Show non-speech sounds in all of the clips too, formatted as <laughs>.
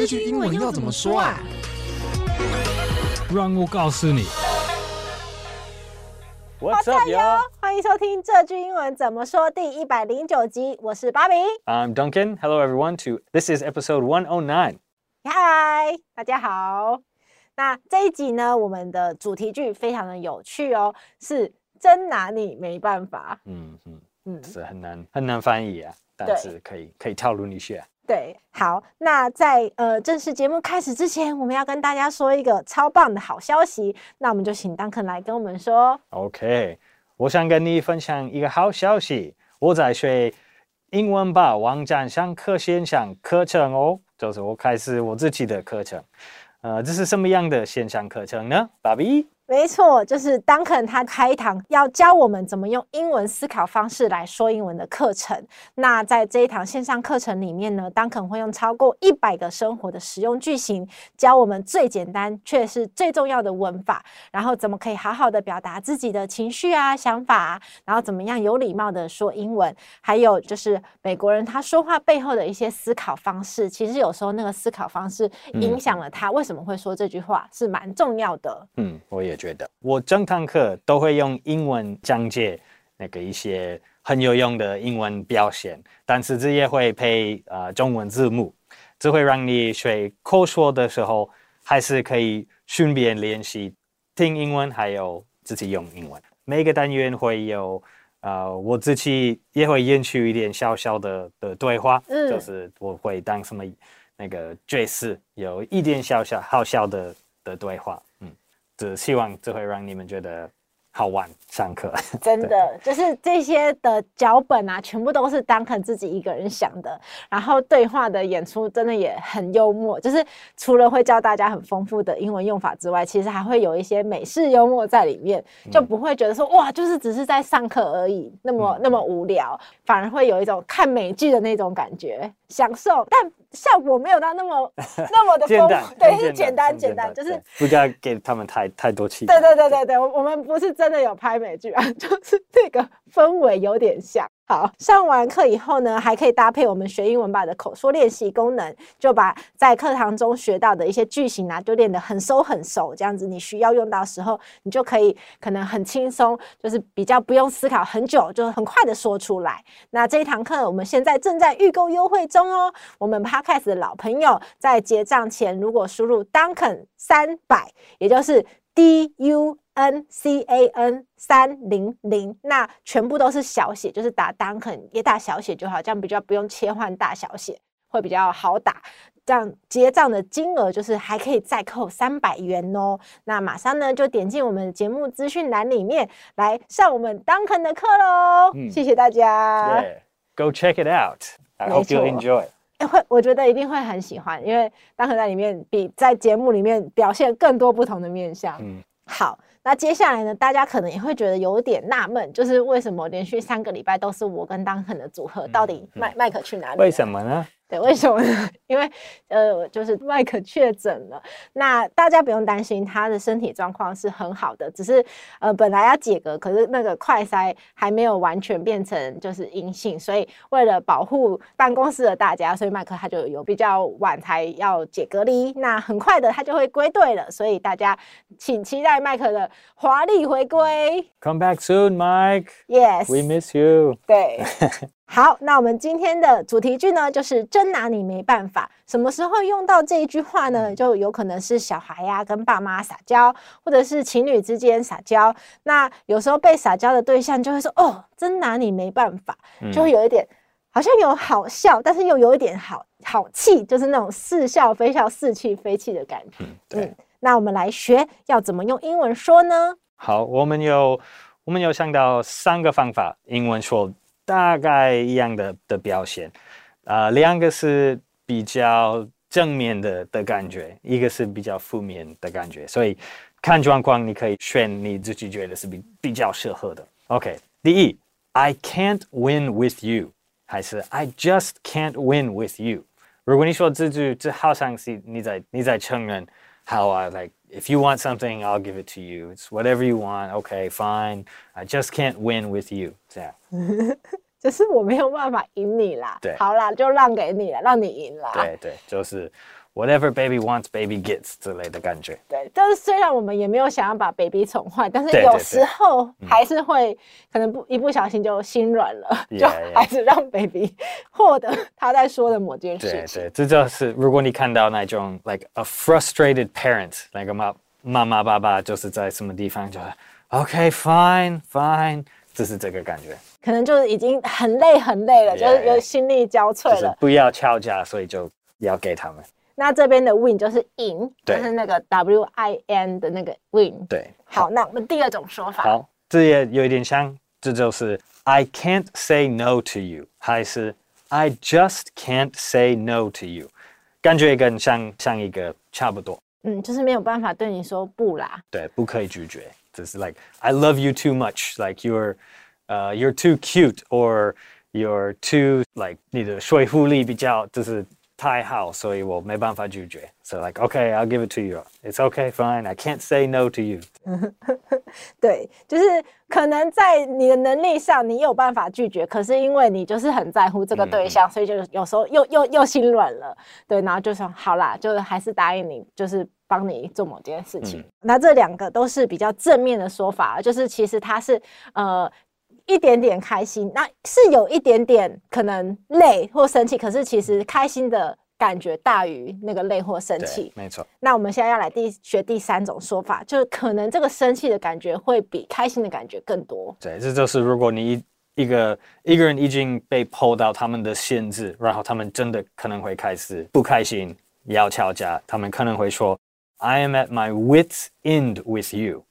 这句英文要怎么说啊？让我告诉你。What's up, y'all？欢迎收听这句英文怎么说第一百零九集。我是芭比。I'm Duncan. Hello, everyone. To this is episode one oh nine. Hi，大家好。那这一集呢，我们的主题句非常的有趣哦，是真拿你没办法。嗯嗯嗯，是很难很难翻译啊，但是可以可以套路一下。对，好，那在呃正式节目开始之前，我们要跟大家说一个超棒的好消息，那我们就请 Duncan 来跟我们说。OK，我想跟你分享一个好消息，我在学英文吧网站上课线上课程哦，就是我开始我自己的课程，呃，这是什么样的线上课程呢？芭比？没错，就是 Duncan 他开一堂要教我们怎么用英文思考方式来说英文的课程。那在这一堂线上课程里面呢，Duncan 会用超过一百个生活的实用句型，教我们最简单却是最重要的文法，然后怎么可以好好的表达自己的情绪啊、想法啊，然后怎么样有礼貌的说英文，还有就是美国人他说话背后的一些思考方式，其实有时候那个思考方式影响了他为什么会说这句话，是蛮重要的。嗯，我也。觉得我整堂课都会用英文讲解那个一些很有用的英文表现，但是这也会配呃中文字幕，这会让你学口说的时候还是可以顺便练习听英文，还有自己用英文。每个单元会有呃我自己也会演出一点小小的的对话，嗯，就是我会当什么那个角色，有一点小小好笑的的对话。只希望这会让你们觉得好玩上课。<laughs> 真的，就是这些的脚本啊，全部都是 Duncan 自己一个人想的。然后对话的演出真的也很幽默，就是除了会教大家很丰富的英文用法之外，其实还会有一些美式幽默在里面，就不会觉得说哇，就是只是在上课而已，那么那么无聊，反而会有一种看美剧的那种感觉，享受。但效果没有到那么 <laughs> 那么的丰富，对，是简单简单，就是不要给他们太太多气。对对对对对，我我们不是真的有拍美剧啊，就是这个氛围有点像。好，上完课以后呢，还可以搭配我们学英文吧的口说练习功能，就把在课堂中学到的一些句型啊，就练得很熟很熟。这样子，你需要用到时候，你就可以可能很轻松，就是比较不用思考很久，就很快的说出来。那这一堂课我们现在正在预购优惠中哦。我们 Podcast 的老朋友在结账前，如果输入 Duncan 三百，也就是 D U。N C A N 三零零，那全部都是小写，就是打 Duncan 也打小写就好，这样比较不用切换大小写，会比较好打。这样结账的金额就是还可以再扣三百元哦。那马上呢就点进我们节目资讯栏里面来上我们 Duncan 的课喽。嗯，谢谢大家。Yeah，Go check it out. I hope you enjoy. 会，我觉得一定会很喜欢，因为 Duncan 在里面比在节目里面表现更多不同的面相。嗯，好。那接下来呢，大家可能也会觉得有点纳闷，就是为什么连续三个礼拜都是我跟 Duncan 的组合，到底麦麦克去哪里？为什么呢？对，为什么呢？<laughs> 因为呃，就是麦克确诊了。那大家不用担心，他的身体状况是很好的，只是呃，本来要解隔，可是那个快筛还没有完全变成就是阴性，所以为了保护办公室的大家，所以麦克他就有比较晚才要解隔离。那很快的他就会归队了，所以大家请期待麦克的华丽回归。Come back soon, Mike. Yes, we miss you. <laughs> 对。<laughs> 好，那我们今天的主题句呢，就是真拿你没办法。什么时候用到这一句话呢？就有可能是小孩呀、啊、跟爸妈撒娇，或者是情侣之间撒娇。那有时候被撒娇的对象就会说：“哦，真拿你没办法。”就会有一点好像有好笑，但是又有一点好好气，就是那种似笑非笑、似气非气的感觉。嗯，对。嗯，那我们来学要怎么用英文说呢？好，我们有我们有想到三个方法，英文说。大概一样的的表现，呃，两个是比较正面的的感觉，一个是比较负面的感觉，所以看状况你可以选你自己觉得是比比较适合的。OK，第一，I can't win with you，还是 I just can't win with you。如果你说这句，这好像是你在你在承认 ，How I like if you want something I'll give it to you. It's whatever you want. Okay, fine. I just can't win with you. 这样。只是我没有办法赢你啦。对，好啦，就让给你了，让你赢啦。对对，就是 <laughs> whatever baby wants, baby gets 之类的感觉。对，但是虽然我们也没有想要把 baby 宠坏，但是有时候还是会可能不一不小心就心软了，Yeah, 就.还是让 baby 获得他在说的某件事对情。对，这就是如果你看到那种 like a frustrated parent，那个妈妈妈爸爸就是在什么地方就是 OK fine fine，就是这个感觉，可能就是已经很累很累了 Yeah, 就是有心力交瘁了。就是不要敲架，所以就要给他们。那这边的 win 就是赢，就对是那个 W I N 的那个 win。对，好，那我们第二种说法，好，这也有一点像，这就是 I can't say no to you，还是 I just can't say no to you，感觉跟像像一个差不多。嗯，就是没有办法对你说不啦。对，不可以拒绝。就是 like I love you too much, like you're, uh, you're too cute, or you're too like 你的说服力比较就是 太好，所以我没办法拒绝。So like okay, I'll give it to you. It's okay, fine. I can't say no to you. <laughs> 对，就是可能在你的能力上，你有办法拒绝，可是因为你就是很在乎这个对象，所以就有时候又又又心软了，对，然后就说好啦，就是还是答应你，就是帮你做某件事情。那这两个都是比较正面的说法，就是其实他是呃一点点开心，那是有一点点可能累或生气，可是其实开心的感觉大于那个累或生气。对，没错。那我们现在要来第学第三种说法，就是可能这个生气的感觉会比开心的感觉更多。对，这就是如果你一个一个人已经被 pull 到他们的限制，然后他们真的可能会开始不开心，要吵架，他们可能会说 I am at my wit's end with you.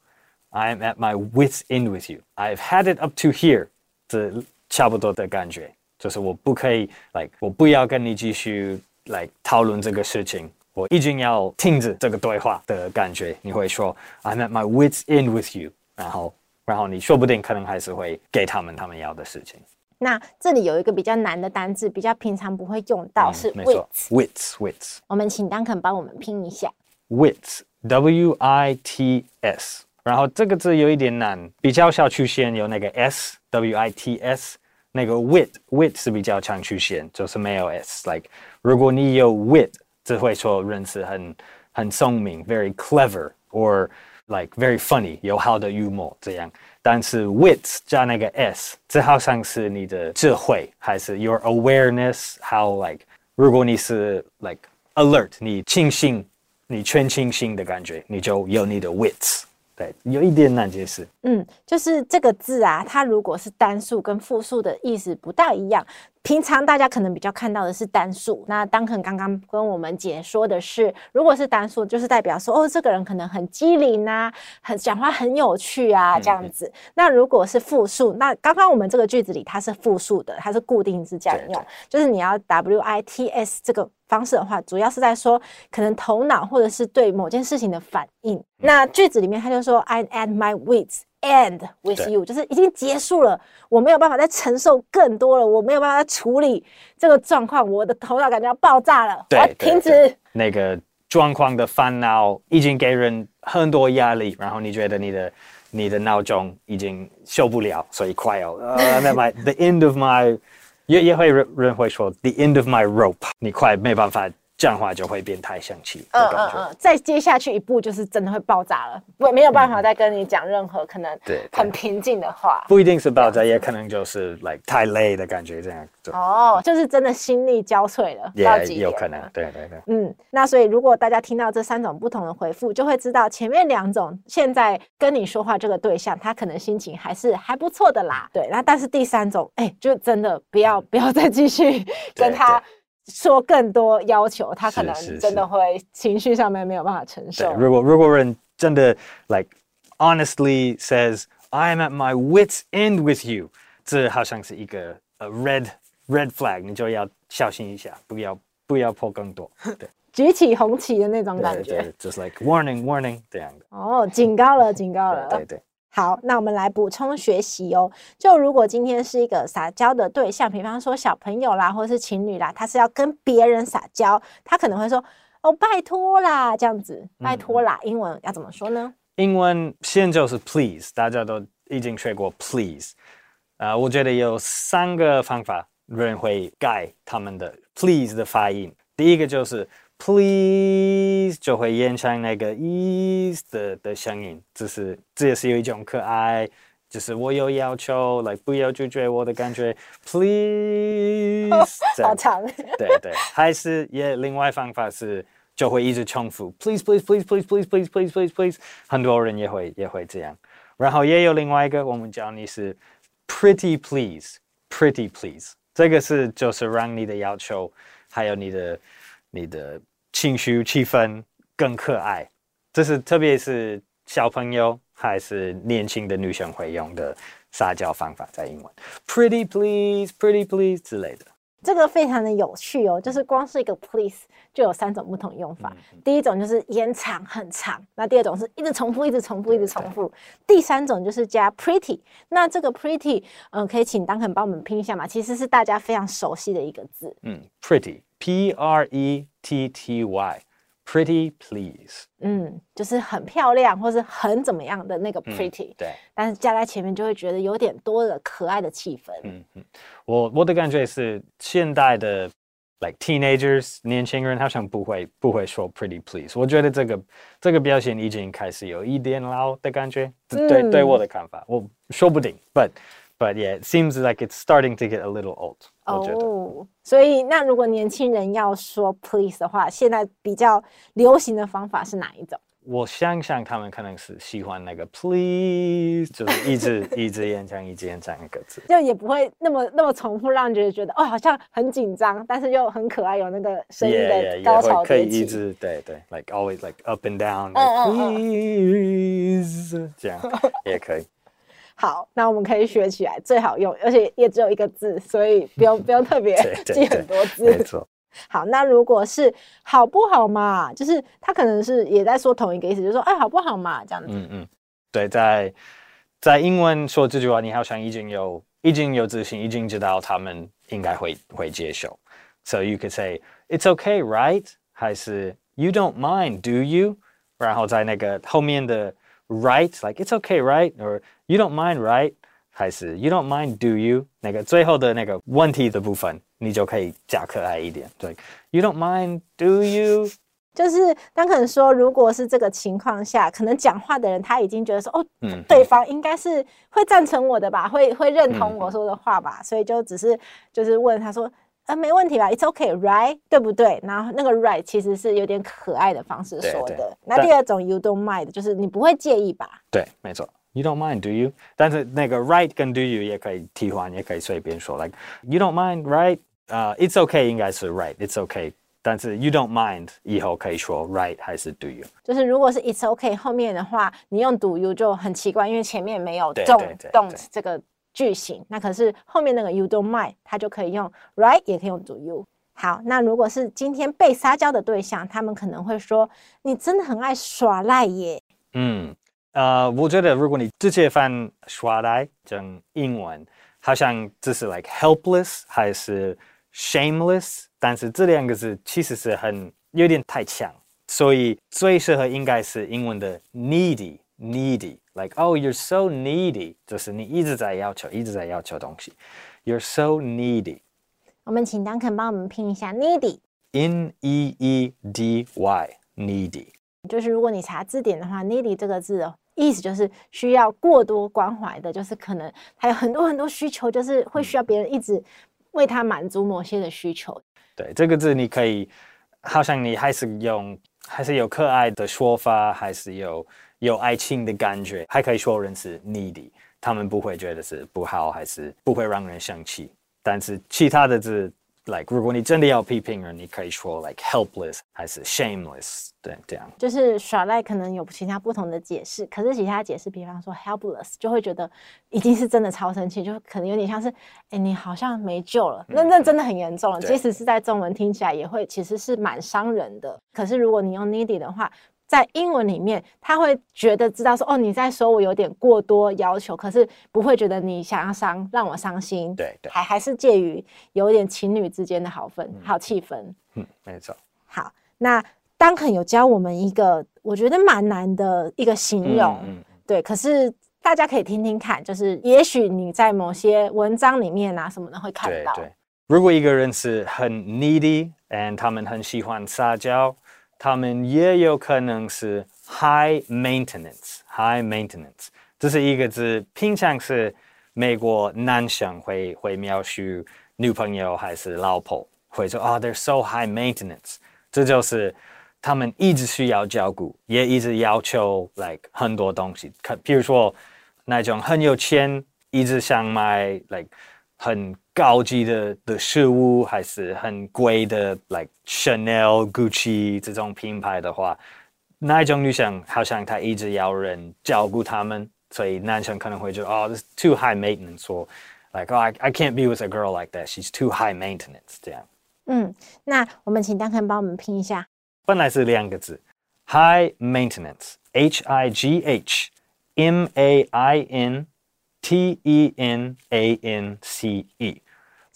I am at my wit's end with you. I've had it up to here. 这差不多的感觉，就是我不可以，like 我不要跟你继续来讨论这个事情，我一定要停止这个对话的感觉。你会说 I'm at my wit's end with you，然后然后你说不定可能还是会给他们他们要的事情。那这里有一个比较难的单字，比较平常不会用到，是嗯没错 wits。，wits wits 我们请 Duncan 帮我们拼一下。wits w i t s，然后这个字有一点难，比较少出现有那个 s w i t s，那个 wit wit 是比较常出现，就是没有 s。like 如果你有 wit，只会说人是很很聪明，very clever，or like very funny，有好的幽默这样。但是 wit 加那个 s，这好像是你的智慧，还是 your awareness？how like 如果你是 like alert，你清醒。你全清醒的感觉，你就有你的 wits，对，有一点难解释。嗯，就是这个字啊，它如果是单数跟复数的意思不大一样。平常大家可能比较看到的是单数，那 Duncan 刚刚跟我们解说的是，如果是单数，就是代表说，哦，这个人可能很机灵啊，很讲话很有趣啊，这样子。嗯、那如果是复数，那刚刚我们这个句子里它是复数的，它是固定字这样用，就是你要 W I T S 这个方式的话，主要是在说可能头脑或者是对某件事情的反应。嗯、那句子里面他就说，I'm at my wits。End with you 就是已经结束了，我没有办法再承受更多了，我没有办法再处理这个状况，我的头脑感觉要爆炸了，对，我要停止。那个状况的烦恼已经给人很多压力，然后你觉得你的你的闹钟已经受不了，所以快要呃，at my the end of my 也也会人人会说 the end of my rope，你快没办法。这样的话就会变太生气。嗯嗯嗯，再接下去一步就是真的会爆炸了，我没有办法再跟你讲任何可能很平静的话。不一定是爆炸，也可能就是 like 太累的感觉这样。哦，就是真的心力交瘁了，也。有可能，对对对。嗯，那所以如果大家听到这三种不同的回复，就会知道前面两种现在跟你说话这个对象，他可能心情还是还不错的啦。对，那但是第三种，哎，就真的不要 <laughs> 不要再继续跟他。说更多要求，他可能真的会情绪上面没有办法承受。如果如果人真的 like honestly says I am at my wit's end with you，这好像是一个 a red red flag，你就要小心一下，不要不要破更多。对，<laughs> 举起红旗的那种感觉。Just like warning warning 这样的。哦，警告了，警告了。对对，对。好，那我们来补充学习哦。就如果今天是一个撒娇的对象，比方说小朋友啦，或是情侣啦，他是要跟别人撒娇，他可能会说：“哦，拜托啦，这样子，拜托啦。嗯”英文要怎么说呢？英文先就是 please，大家都已经学过 please。呃，我觉得有三个方法人会改他们的 please 的发音。第一个就是 please 就会延长那个 is 的的声音，就是这也是有一种可爱，就是我有要求来、like, 不要拒绝我的感觉，please，好长，对对，还是也另外方法是就会一直重复，please please please please please please please please please，很多人也会也会这样，然后也有另外一个我们教你是 pretty please，pretty please，这个是就是让你的要求还有你的你的。情绪气氛更可爱，这是特别是小朋友还是年轻的女生会用的撒娇方法，在英文，Pretty please, Pretty please 之类的。这个非常的有趣哦，就是光是一个 please 就有三种不同用法。嗯、第一种就是延长很长，那第二种是一直重复，一直重复，一直重复。第三种就是加 pretty。那这个 pretty，嗯、呃，可以请 Duncan 帮我们拼一下嘛？其实是大家非常熟悉的一个字。嗯，pretty，p r e t t y，pretty please。嗯，就是很漂亮或是很怎么样的那个 pretty。嗯、对。但是加在前面就会觉得有点多了可爱的气氛。嗯嗯。我我的感觉是，现代的，like teenagers 年轻人好像不会不会说 pretty please。我觉得这个这个表现已经开始有一点老的感觉。嗯、对对我的看法，我说不定，but but yeah，it seems like it's starting to get a little old。我觉得。哦，所以那如果年轻人要说 please 的话，现在比较流行的方法是哪一种？我想想，他们可能是喜欢那个 please，就是一直 <laughs> 一直延长，一直延长一个字，就也不会那么那么重复，让人觉得觉得哦，好像很紧张，但是又很可爱，有那个声音的高潮 yeah, yeah, 可以一直对对，like always like up and down，like, 嗯嗯嗯 please 这样 <laughs> 也可以。好，那我们可以学起来，最好用，而且也只有一个字，所以不用 <laughs> 不用特别 <laughs> 记很多字。没错。好，那如果是好不好嘛，就是他可能是也在说同一个意思，就是说哎，好不好嘛，这样子。嗯嗯，对，在在英文说这句话，你好像已经有已经有自信，已经知道他们应该会会接受。So you could say it's okay, right？还是 you don't mind, do you？然后在那个后面的 right，like it's okay, right？or you don't mind, right？还是 you don't mind, do you？那个最后的那个问题的部分。你就可以加可爱一点，对，You don't mind, do you？就是当可能说，如果是这个情况下，可能讲话的人他已经觉得说，哦，嗯、对方应该是会赞成我的吧，会会认同我说的话吧，嗯、所以就只是就是问他说，呃，没问题吧，It's okay, right？对不对？然后那个 right 其实是有点可爱的方式说的。那第二种 You don't mind 就是你不会介意吧？对，没错。You don't mind, do you？但是那个 right 跟 do you 也可以替换，也可以随便说，like You don't mind, right？呃、uh，It's okay 应该是 right，It's okay，但是 You don't mind 以后可以说 right 还是 do you？就是如果是 It's okay 后面的话，你用 do you 就很奇怪，因为前面没有 don't don't 这个句型。那可是后面那个 You don't mind，它就可以用 right，也可以用 do you。好，那如果是今天被撒娇的对象，他们可能会说你真的很爱耍赖耶。嗯，呃，我觉得如果你直接翻耍赖成英文，好像这是 like helpless 还是？Shameless，但是这两个字其实是很有点太强，所以最适合应该是英文的 needy needy，needy，like oh you're so needy，就是你一直在要求，一直在要求东西，you're so needy。我们请 Duncan 帮我们拼一下 needy，n e e d y，needy。就是如果你查字典的话，needy 这个字的意思就是需要过多关怀的，就是可能还有很多很多需求，就是会需要别人一直。为他满足某些的需求。对，这个字你可以，好像你还是用，还是有可爱的说法，还是有有爱情的感觉，还可以说人是 needy，他们不会觉得是不好，还是不会让人生气。但是其他的字。like 如果你真的要批评人，你可以说 like helpless 还是 shameless，对，这样。就是耍赖可能有其他不同的解释，可是其他解释，比方说 helpless，就会觉得已经是真的超生气，就可能有点像是，哎，你好像没救了，那那真的很严重了。即使是在中文听起来也会，其实是蛮伤人的。可是如果你用 needy 的话。在英文里面，他会觉得知道说，哦，你在说我有点过多要求，可是不会觉得你想要伤，让我伤心。对对，还还是介于有点情侣之间的好氛、嗯、好气氛。嗯，没错。好，那 Duncan 有教我们一个我觉得蛮难的一个形容，嗯嗯、对，可是大家可以听听看，就是也许你在某些文章里面啊什么的会看到。对对，如果一个人是很 needy，，and 他们很喜欢撒娇，他们也有可能是 high maintenance，high maintenance，这是一个字，平常是美国男生会会描述女朋友还是老婆，会说啊、they're so high maintenance，这就是他们一直需要照顾，也一直要求 like 很多东西，可比如说那种很有钱，一直想买 like 很高级的的食物，还是很贵的，like Chanel、Gucci 这种品牌的话，那一种女生好像她一直要人照顾他们，所以男生可能会觉得哦 too high maintenance，说，like oh I I can't be with a girl like that，she's too high maintenance，这样。嗯，那我们请 Duncan 帮我们拼一下。本来是两个字，high maintenance，H I G H M A I N T E N A N C E。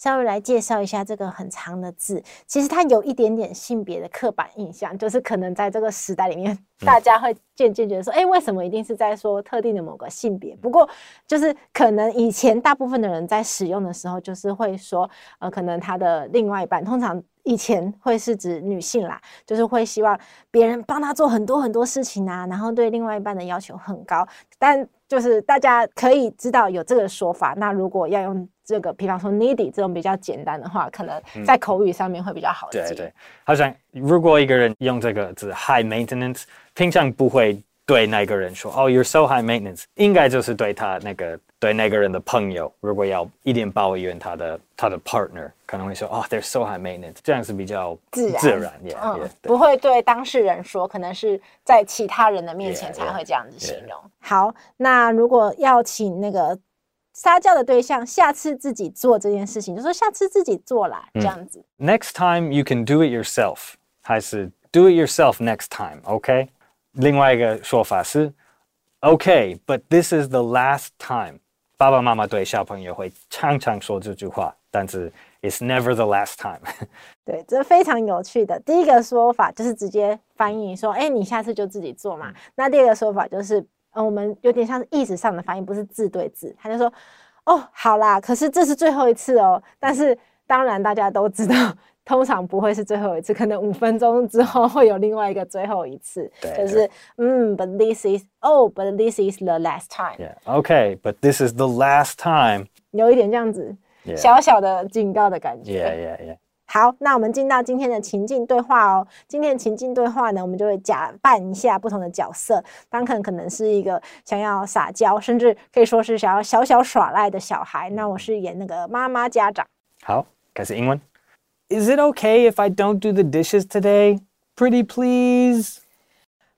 稍微来介绍一下这个很长的字，其实它有一点点性别的刻板印象，就是可能在这个时代里面，大家会渐渐觉得说，哎、嗯，为什么一定是在说特定的某个性别？不过，就是可能以前大部分的人在使用的时候，就是会说，呃，可能他的另外一半，通常以前会是指女性啦，就是会希望别人帮他做很多很多事情啊，然后对另外一半的要求很高，但就是大家可以知道有这个说法。那如果要用这个，比方说 needy 这种比较简单的话，可能在口语上面会比较好一点。对对，好像如果一个人用这个字 high maintenance，平常不会对那个人说哦，you're so high maintenance，应该就是对他那个对那个人的朋友，如果要一点抱怨他的他的 partner，可能会说哦，they're so high maintenance，这样是比较自然，自然 yeah, 嗯 yeah, 不会对当事人说，可能是在其他人的面前才会这样子形容。Yeah, yeah, yeah. 好，那如果要请那个。撒娇的对象，下次自己做这件事情，就说下次自己做啦，这样子。Next time you can do it yourself，还是 do it yourself next time，OK？ 另外一个说法是，OK，but this is the last time。爸爸妈妈对小朋友会常常说这句话，但是 it's never the last time。<laughs> 对，这非常有趣的。第一个说法就是直接翻译说，哎，你下次就自己做嘛。那第二个说法就是。嗯，我们有点像是意识上的翻译，不是字对字。他就说：“哦，好啦，可是这是最后一次哦。但是当然大家都知道，通常不会是最后一次，<laughs> 可能五分钟之后会有另外一个最后一次。对，就是嗯，but this is oh, but this is the last time. Yeah, okay, but this is the last time. 有一点这样子小小的警告的感觉。Yeah, yeah, yeah. 好，那我们进到今天的情境对话哦。今天的情境对话呢，我们就会假扮一下不同的角色。当可能可能是一个想要撒娇，甚至可以说是想要小小耍赖的小孩。那我是演那个妈妈家长。好，开始英文。Is it okay if I don't do the dishes today? Pretty please.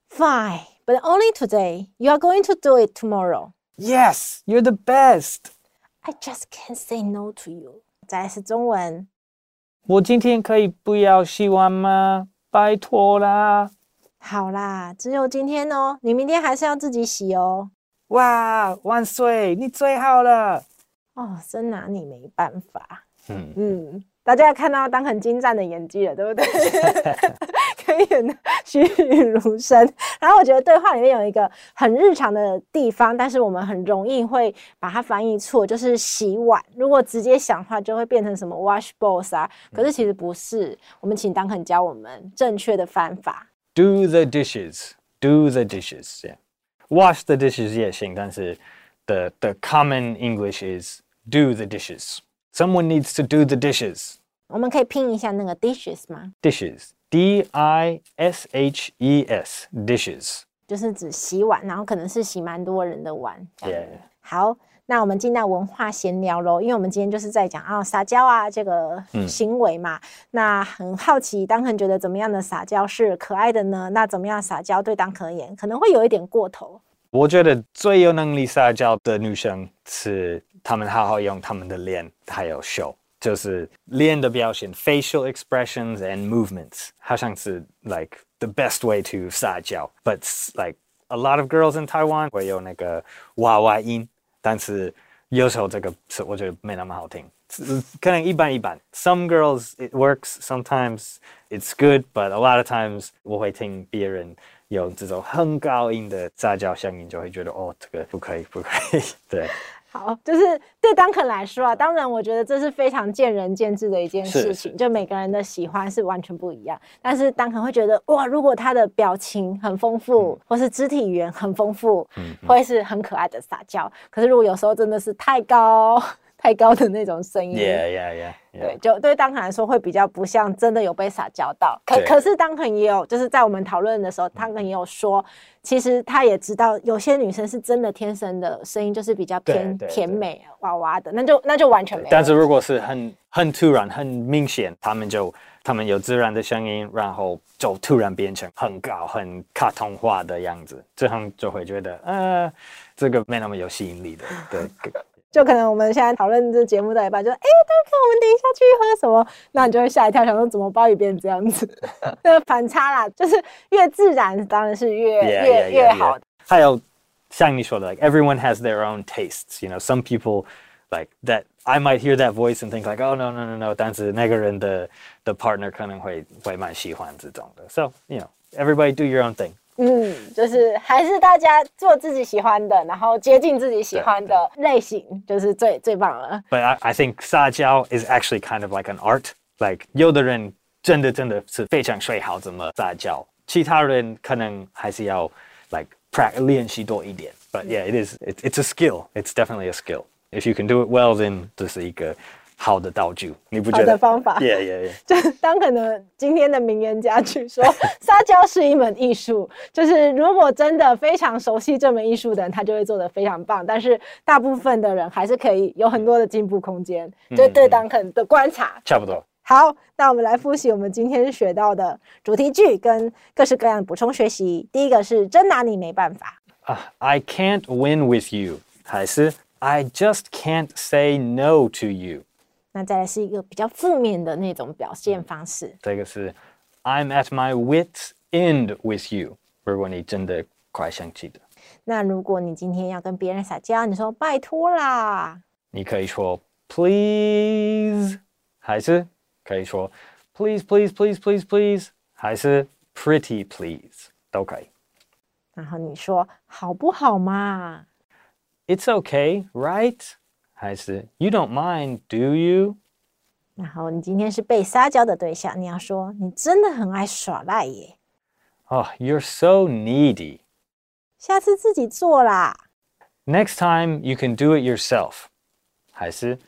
Fine, but only today. You are going to do it tomorrow. Yes, you're the best. I just can't say no to you. 再来是中文。我今天可以不要洗碗吗？拜托啦！好啦，只有今天哦，你明天还是要自己洗哦。哇，万岁，你最好了！哦，真拿你没办法。嗯嗯。 大家看到当很精湛的演技了，对不对？<laughs> 可以演得栩栩如生。然后我觉得对话里面有一个很日常的地方，但是我们很容易会把它翻译错，就是洗碗。如果直接想的话，就会变成什么 wash bowls 啊。可是其实不是。我们请当肯教我们正确的方法。Do the dishes. Do the dishes. Yeah. Wash the dishes 也行，但是 the the common English is do the dishes. Someone needs to do the dishes. 我们可以拼一下那个 dishes 吗？Dishes, D-I-S-H-E-S, dishes，就是指洗碗，然后可能是洗蛮多人的碗。Yeah. 好，那我们进到文化闲聊喽，因为我们今天就是在讲啊撒娇啊这个行为嘛。嗯、那很好奇，当肯觉得怎么样的撒娇是可爱的呢？那怎么样撒娇对当肯而言可能会有一点过头？我觉得最有能力撒娇的女生是。他们好好用他们的脸，还有手，就是脸的表现，facial expressions and movements，好像是 like the best way to 撒娇。But like a lot of girls in Taiwan 会有那个娃娃音，但是有时候这个是我觉得没那么好听，可能一般一般。Some girls it works, sometimes it's good, but a lot of times 我会听别人 有这种很高音的撒娇声音，就会觉得哦，这个不可以，不可以，<laughs> 对。好，就是对 Duncan 来说啊，当然我觉得这是非常见仁见智的一件事情，就每个人的喜欢是完全不一样。但是 Duncan 会觉得哇，如果他的表情很丰富，嗯、或是肢体语言很丰富，嗯，会是很可爱的撒娇。可是如果有时候真的是太高。太高的那种声音，yeah, yeah, yeah, yeah. 对，就对 Duncan 来说会比较不像真的有被撒娇到。可可是 Duncan 也有，就是在我们讨论的时候，Duncan 也有说，其实他也知道有些女生是真的天生的声音就是比较偏甜美娃娃的，那就那就完全没有。但是如果是很很突然、很明显，他们就他们有自然的声音，然后就突然变成很高、很卡通化的样子，这样就会觉得，呃，这个没那么有吸引力的，对。就可能我们现在讨论这节目的一半，就说：“哎、欸，大哥，我们等一下去喝什么？”那你就会吓一跳，想说怎么鲍鱼变成这样子？那个反差啦，就是越自然当然是越 yeah, 越 yeah, 越好的。还有像你说的，like everyone has their own tastes. You know, some people like that. I might hear that voice and think like, "Oh no, no, no, no." 但是那个人的的 partner 可能会会蛮喜欢这种的。So you know, everybody do your own thing. 嗯，就是还是大家做自己喜欢的，然后接近自己喜欢的类型，就是最最棒了。But I I think 撒娇 is actually kind of like an art. Like 有的人真的真的是非常会好怎么撒娇，其他人可能还是要 like practice 练习多一点。But yeah, it is it, it's a skill. It's definitely a skill. If you can do it well, then 这是一个。 好的道具，你不觉得？好的方法，Yeah Yeah Yeah。<laughs> 就当可能今天的名言家去说，<laughs> 撒娇是一门艺术。就是如果真的非常熟悉这门艺术的人，他就会做得非常棒。但是大部分的人还是可以有很多的进步空间。嗯、就对当肯的观察，差不多。好，那我们来复习我们今天学到的主题句跟各式各样的补充学习。第一个是真拿你没办法。啊、uh,，I can't win with you，还是 I just can't say no to you。那再来是一个比较负面的那种表现方式。嗯、这个是 I'm at my wit's end with you。如果你真的快生气的，那如果你今天要跟别人撒娇，你说拜托啦，你可以说 please，还是可以说 please please please please please，还是 pretty please 都可以。然后你说好不好嘛？It's okay, right? 还是 You don't mind, do you？然后你今天是被撒娇的对象，你要说你真的很爱耍赖耶。哦、oh,，You're so needy。下次自己做啦。Next time you can do it yourself。还是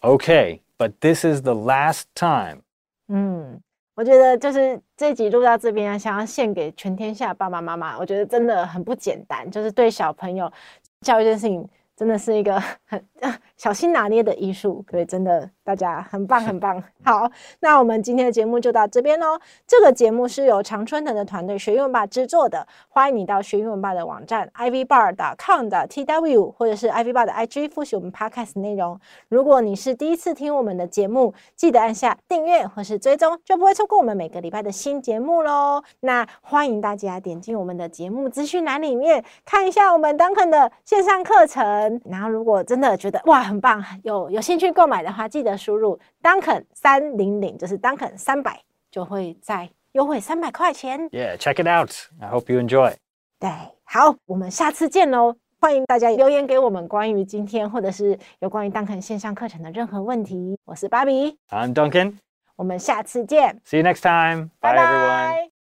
OK，but this is the last time。嗯，我觉得就是这集录到这边，想要献给全天下爸爸妈妈，我觉得真的很不简单，就是对小朋友教育这件事情。真的是一个很 <laughs> 小心拿捏的艺术，对真的大家很棒很棒。好，那我们今天的节目就到这边喽。这个节目是由常春藤的团队学英文吧制作的，欢迎你到学英文吧的网站 ivbar.com 的 tw 或者是 ivbar 的 IG 复习我们 podcast 内容。如果你是第一次听我们的节目，记得按下订阅或是追踪，就不会错过我们每个礼拜的新节目喽。那欢迎大家点进我们的节目资讯栏里面看一下我们 Duncan 的线上课程。然后，如果真的觉得哇很棒，有有兴趣购买的话，记得输入 Duncan 三零零，就是 Duncan 三百，就会再优惠三百块钱。Yeah, check it out. I hope you enjoy. 对，好，我们下次见喽！欢迎大家留言给我们关于今天或者是有关于 Duncan 线上课程的任何问题。我是芭比，I'm Duncan，我们下次见。See you next time. Bye, bye everyone.